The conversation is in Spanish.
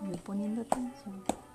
Voy poniendo atención.